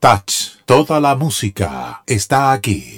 Touch, toda la música está aquí.